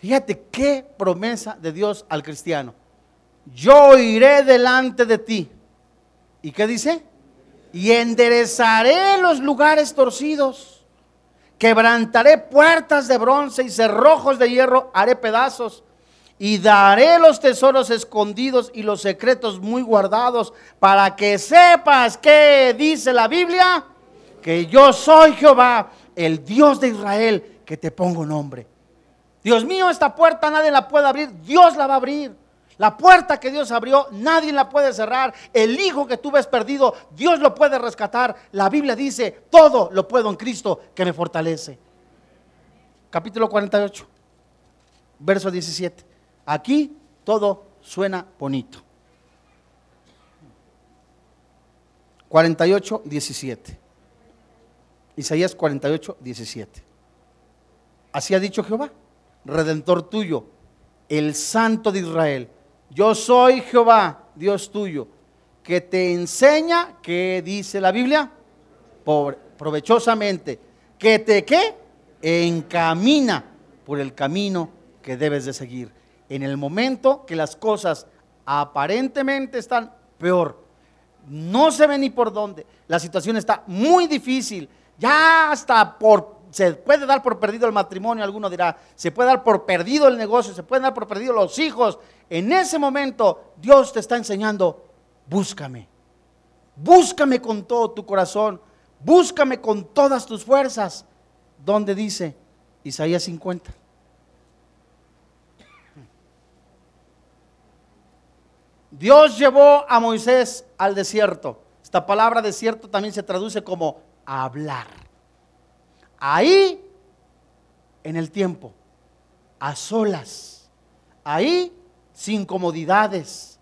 Fíjate qué promesa de Dios al cristiano. Yo iré delante de ti. ¿Y qué dice? Y enderezaré los lugares torcidos. Quebrantaré puertas de bronce y cerrojos de hierro haré pedazos. Y daré los tesoros escondidos y los secretos muy guardados para que sepas que dice la Biblia, que yo soy Jehová, el Dios de Israel, que te pongo nombre. Dios mío, esta puerta nadie la puede abrir, Dios la va a abrir. La puerta que Dios abrió, nadie la puede cerrar. El hijo que tú ves perdido, Dios lo puede rescatar. La Biblia dice, todo lo puedo en Cristo que me fortalece. Capítulo 48, verso 17. Aquí todo suena bonito. 48, 17. Isaías 48, 17. Así ha dicho Jehová, redentor tuyo, el santo de Israel. Yo soy Jehová, Dios tuyo, que te enseña, que dice la Biblia, provechosamente, que te qué, encamina por el camino que debes de seguir. En el momento que las cosas aparentemente están peor, no se ve ni por dónde, la situación está muy difícil, ya hasta por se puede dar por perdido el matrimonio, alguno dirá, se puede dar por perdido el negocio, se puede dar por perdido los hijos. En ese momento Dios te está enseñando, búscame. Búscame con todo tu corazón, búscame con todas tus fuerzas. ¿Dónde dice Isaías 50? Dios llevó a Moisés al desierto. Esta palabra desierto también se traduce como hablar. Ahí, en el tiempo, a solas, ahí, sin comodidades,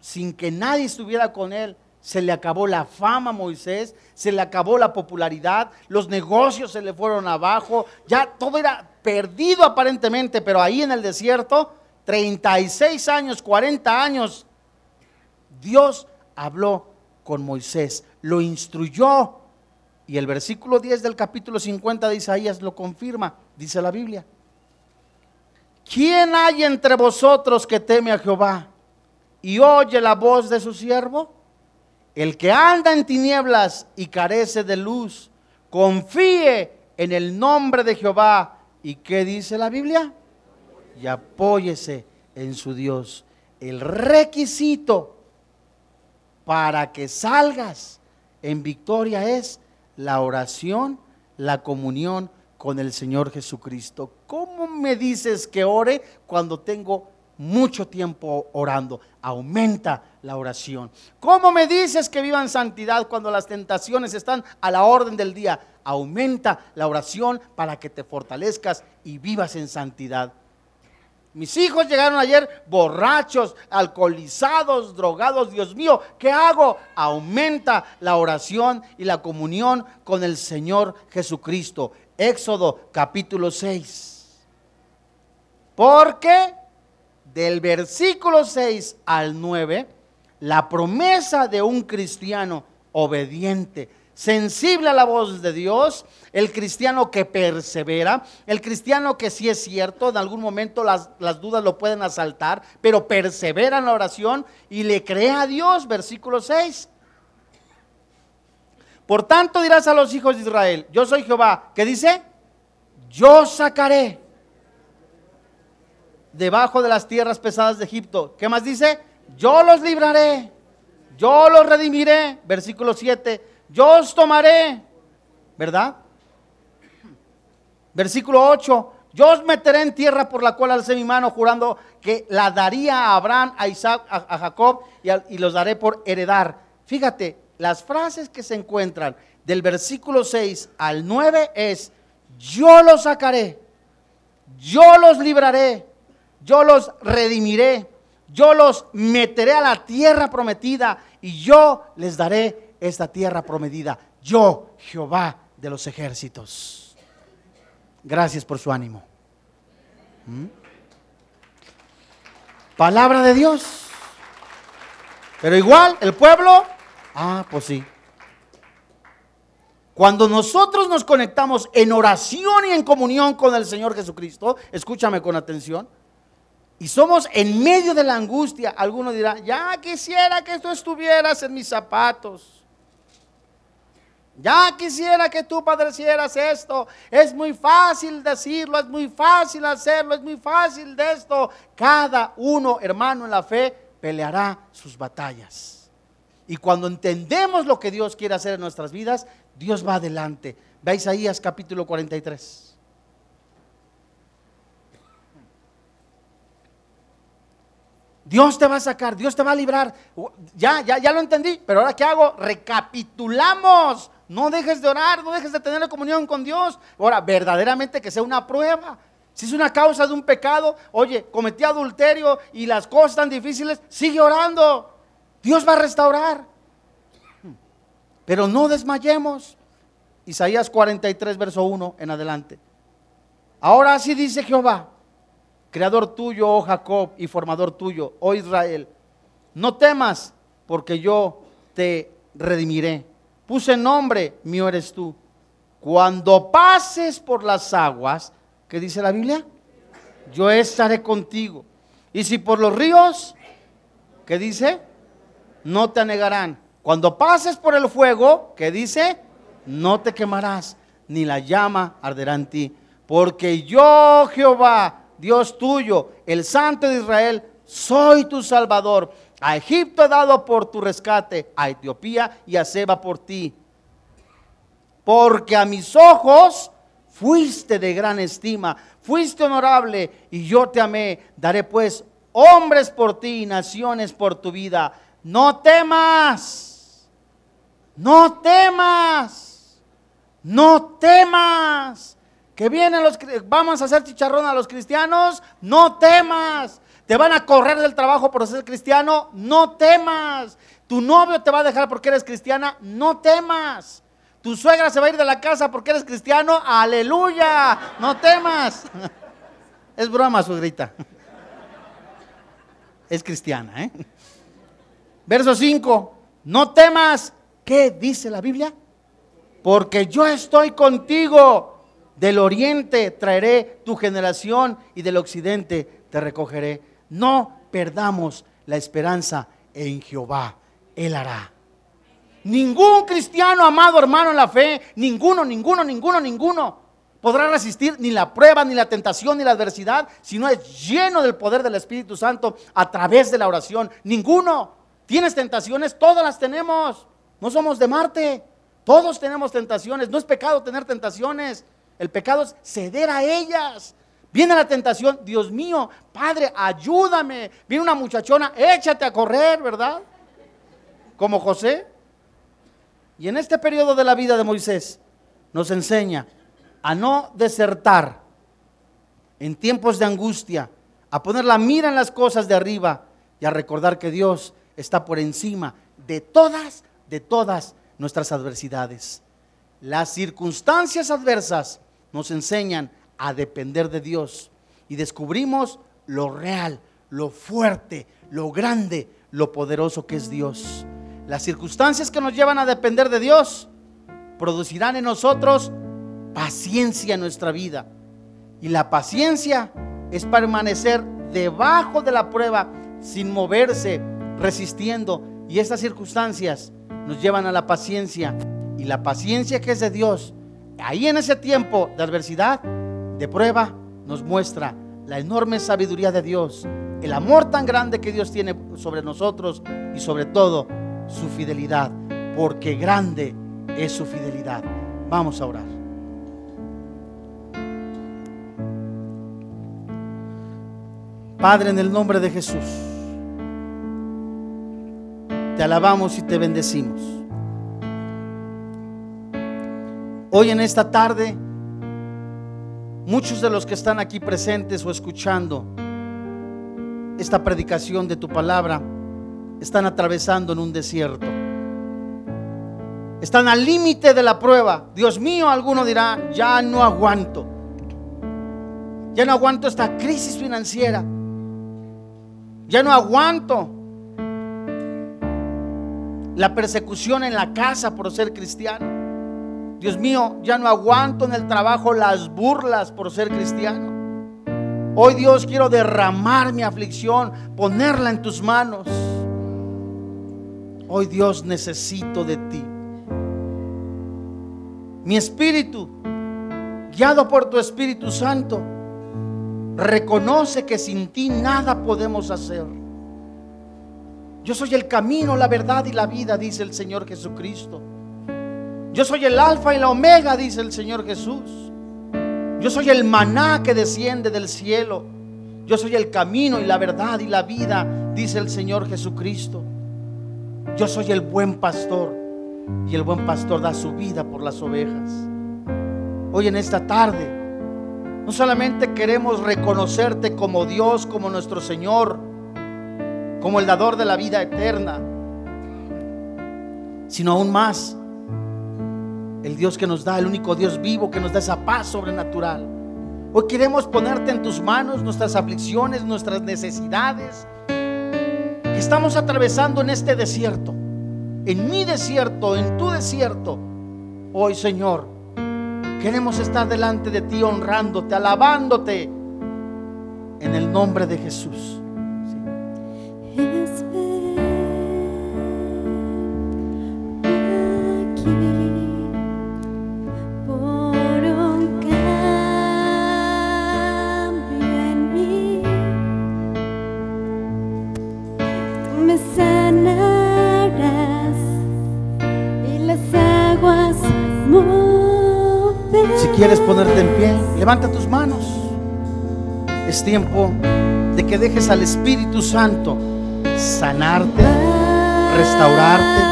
sin que nadie estuviera con él, se le acabó la fama a Moisés, se le acabó la popularidad, los negocios se le fueron abajo, ya todo era perdido aparentemente, pero ahí en el desierto, 36 años, 40 años, Dios habló con Moisés, lo instruyó. Y el versículo 10 del capítulo 50 de Isaías lo confirma, dice la Biblia. ¿Quién hay entre vosotros que teme a Jehová y oye la voz de su siervo? El que anda en tinieblas y carece de luz, confíe en el nombre de Jehová. ¿Y qué dice la Biblia? Y apóyese en su Dios. El requisito para que salgas en victoria es la oración, la comunión con el Señor Jesucristo. ¿Cómo me dices que ore cuando tengo mucho tiempo orando? Aumenta la oración. ¿Cómo me dices que viva en santidad cuando las tentaciones están a la orden del día? Aumenta la oración para que te fortalezcas y vivas en santidad. Mis hijos llegaron ayer borrachos, alcoholizados, drogados. Dios mío, ¿qué hago? Aumenta la oración y la comunión con el Señor Jesucristo. Éxodo capítulo 6. Porque del versículo 6 al 9, la promesa de un cristiano obediente, sensible a la voz de Dios, el cristiano que persevera, el cristiano que sí es cierto, en algún momento las, las, dudas lo pueden asaltar, pero persevera en la oración y le cree a Dios, versículo 6. Por tanto dirás a los hijos de Israel, yo soy Jehová, ¿qué dice? Yo sacaré debajo de las tierras pesadas de Egipto. ¿Qué más dice? Yo los libraré, yo los redimiré, versículo 7 yo os tomaré, ¿verdad? Versículo 8, yo os meteré en tierra por la cual alcé mi mano jurando que la daría a Abraham, a Isaac, a, Jacob y, y los daré por heredar. Fíjate, las frases que se encuentran del versículo 6 al 9 es, yo los sacaré, yo los libraré, yo los redimiré, yo los meteré a la tierra prometida y yo les daré esta tierra prometida. Yo, Jehová de los ejércitos. Gracias por su ánimo. ¿Mm? Palabra de Dios. Pero igual, el pueblo, ah, pues sí. Cuando nosotros nos conectamos en oración y en comunión con el Señor Jesucristo, escúchame con atención, y somos en medio de la angustia, alguno dirá, ya quisiera que tú estuvieras en mis zapatos. Ya quisiera que tú padecieras esto. Es muy fácil decirlo, es muy fácil hacerlo, es muy fácil de esto. Cada uno, hermano, en la fe peleará sus batallas. Y cuando entendemos lo que Dios quiere hacer en nuestras vidas, Dios va adelante. Ve Isaías capítulo 43. Dios te va a sacar, Dios te va a librar. Ya, ya, ya lo entendí, pero ahora ¿qué hago? Recapitulamos no dejes de orar, no dejes de tener comunión con Dios. Ahora, verdaderamente que sea una prueba. Si es una causa de un pecado, oye, cometí adulterio y las cosas están difíciles, sigue orando. Dios va a restaurar. Pero no desmayemos. Isaías 43, verso 1 en adelante. Ahora así dice Jehová, creador tuyo, oh Jacob, y formador tuyo, oh Israel. No temas, porque yo te redimiré puse nombre, mío eres tú. Cuando pases por las aguas, ¿qué dice la Biblia? Yo estaré contigo. Y si por los ríos, ¿qué dice? No te anegarán. Cuando pases por el fuego, ¿qué dice? No te quemarás, ni la llama arderá en ti. Porque yo, Jehová, Dios tuyo, el Santo de Israel, soy tu Salvador a Egipto he dado por tu rescate, a Etiopía y a Seba por ti. Porque a mis ojos fuiste de gran estima, fuiste honorable y yo te amé. Daré pues hombres por ti y naciones por tu vida. No temas, no temas, no temas. Que vienen los, vamos a hacer chicharrón a los cristianos, no temas te van a correr del trabajo por ser cristiano, no temas. Tu novio te va a dejar porque eres cristiana, no temas. Tu suegra se va a ir de la casa porque eres cristiano, aleluya, no temas. Es broma, suegrita. Es cristiana, ¿eh? Verso 5, no temas. ¿Qué dice la Biblia? Porque yo estoy contigo. Del oriente traeré tu generación y del occidente te recogeré. No perdamos la esperanza en Jehová. Él hará. Ningún cristiano, amado hermano en la fe, ninguno, ninguno, ninguno, ninguno podrá resistir ni la prueba, ni la tentación, ni la adversidad, si no es lleno del poder del Espíritu Santo a través de la oración. Ninguno. ¿Tienes tentaciones? Todas las tenemos. No somos de Marte. Todos tenemos tentaciones. No es pecado tener tentaciones. El pecado es ceder a ellas. Viene la tentación, Dios mío, Padre, ayúdame. Viene una muchachona, échate a correr, ¿verdad? Como José. Y en este periodo de la vida de Moisés nos enseña a no desertar en tiempos de angustia, a poner la mira en las cosas de arriba y a recordar que Dios está por encima de todas, de todas nuestras adversidades. Las circunstancias adversas nos enseñan a depender de Dios y descubrimos lo real, lo fuerte, lo grande, lo poderoso que es Dios. Las circunstancias que nos llevan a depender de Dios producirán en nosotros paciencia en nuestra vida. Y la paciencia es permanecer debajo de la prueba sin moverse, resistiendo. Y estas circunstancias nos llevan a la paciencia. Y la paciencia que es de Dios, ahí en ese tiempo de adversidad, de prueba, nos muestra la enorme sabiduría de Dios, el amor tan grande que Dios tiene sobre nosotros y sobre todo su fidelidad, porque grande es su fidelidad. Vamos a orar. Padre, en el nombre de Jesús, te alabamos y te bendecimos. Hoy en esta tarde, muchos de los que están aquí presentes o escuchando esta predicación de tu palabra están atravesando en un desierto. Están al límite de la prueba. Dios mío, alguno dirá, ya no aguanto. Ya no aguanto esta crisis financiera. Ya no aguanto la persecución en la casa por ser cristiano. Dios mío, ya no aguanto en el trabajo las burlas por ser cristiano. Hoy Dios quiero derramar mi aflicción, ponerla en tus manos. Hoy Dios necesito de ti. Mi espíritu, guiado por tu Espíritu Santo, reconoce que sin ti nada podemos hacer. Yo soy el camino, la verdad y la vida, dice el Señor Jesucristo. Yo soy el alfa y la omega, dice el Señor Jesús. Yo soy el maná que desciende del cielo. Yo soy el camino y la verdad y la vida, dice el Señor Jesucristo. Yo soy el buen pastor y el buen pastor da su vida por las ovejas. Hoy en esta tarde, no solamente queremos reconocerte como Dios, como nuestro Señor, como el dador de la vida eterna, sino aún más, el Dios que nos da, el único Dios vivo que nos da esa paz sobrenatural. Hoy queremos ponerte en tus manos nuestras aflicciones, nuestras necesidades, estamos atravesando en este desierto, en mi desierto, en tu desierto, hoy Señor, queremos estar delante de ti honrándote, alabándote en el nombre de Jesús. Tiempo de que dejes al Espíritu Santo sanarte, restaurarte,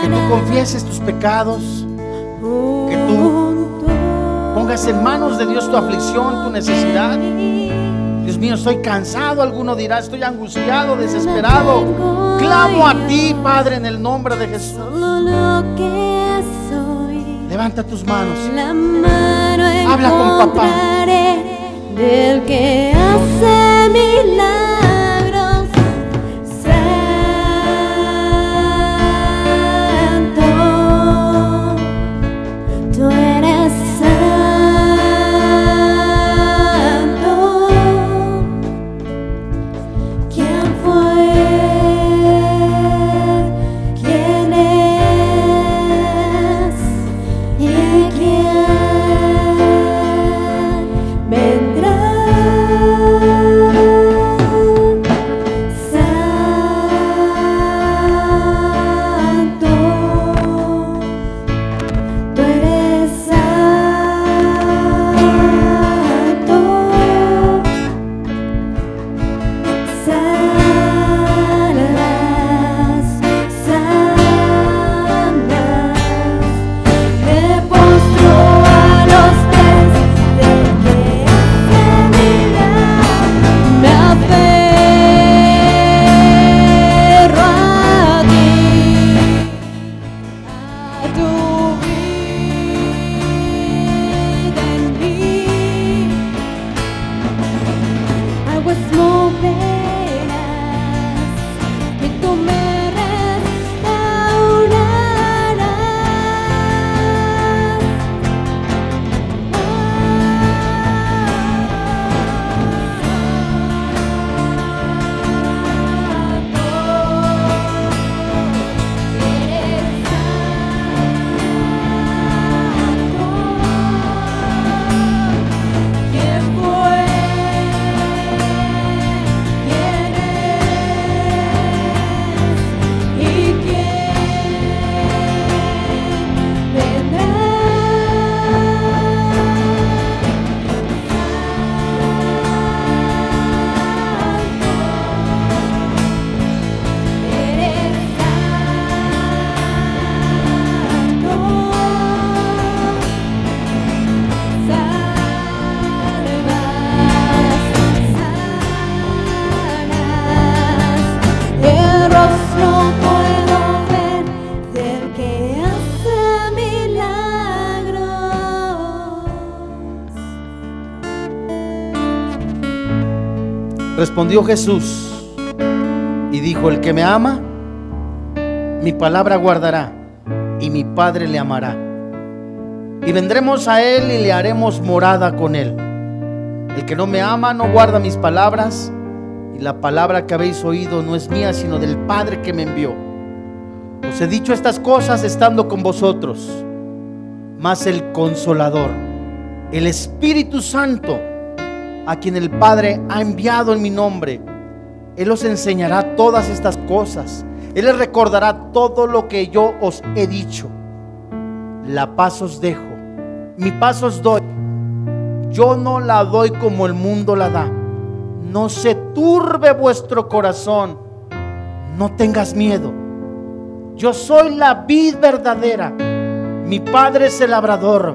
que tú confieses tus pecados, que tú pongas en manos de Dios tu aflicción, tu necesidad. Dios mío, estoy cansado, alguno dirá, estoy angustiado, desesperado. Clamo a ti, Padre, en el nombre de Jesús. Levanta tus manos. Habla con papá. Del que hace milagros. Respondió Jesús y dijo, el que me ama, mi palabra guardará y mi Padre le amará. Y vendremos a Él y le haremos morada con Él. El que no me ama no guarda mis palabras y la palabra que habéis oído no es mía, sino del Padre que me envió. Os he dicho estas cosas estando con vosotros, mas el consolador, el Espíritu Santo, a quien el Padre ha enviado en mi nombre, Él os enseñará todas estas cosas. Él les recordará todo lo que yo os he dicho. La paz os dejo, mi paz os doy. Yo no la doy como el mundo la da. No se turbe vuestro corazón. No tengas miedo. Yo soy la vid verdadera. Mi padre es el labrador.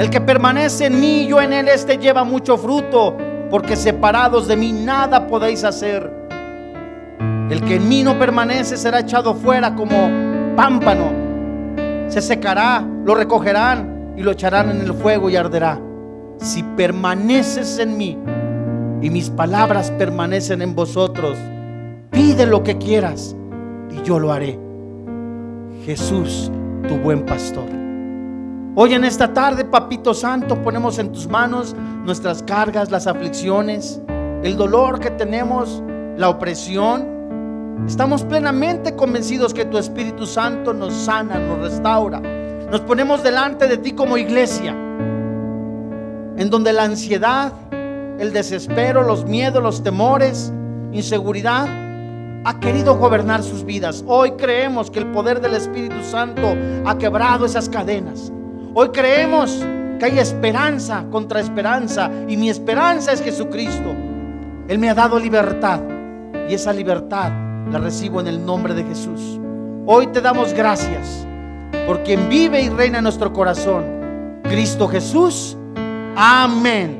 El que permanece en mí, yo en él, este lleva mucho fruto, porque separados de mí nada podéis hacer. El que en mí no permanece será echado fuera como pámpano. Se secará, lo recogerán y lo echarán en el fuego y arderá. Si permaneces en mí y mis palabras permanecen en vosotros, pide lo que quieras y yo lo haré. Jesús, tu buen pastor. Hoy en esta tarde, Papito Santo, ponemos en tus manos nuestras cargas, las aflicciones, el dolor que tenemos, la opresión. Estamos plenamente convencidos que tu Espíritu Santo nos sana, nos restaura. Nos ponemos delante de ti como iglesia, en donde la ansiedad, el desespero, los miedos, los temores, inseguridad, ha querido gobernar sus vidas. Hoy creemos que el poder del Espíritu Santo ha quebrado esas cadenas. Hoy creemos que hay esperanza contra esperanza y mi esperanza es Jesucristo. Él me ha dado libertad y esa libertad la recibo en el nombre de Jesús. Hoy te damos gracias por quien vive y reina en nuestro corazón, Cristo Jesús. Amén.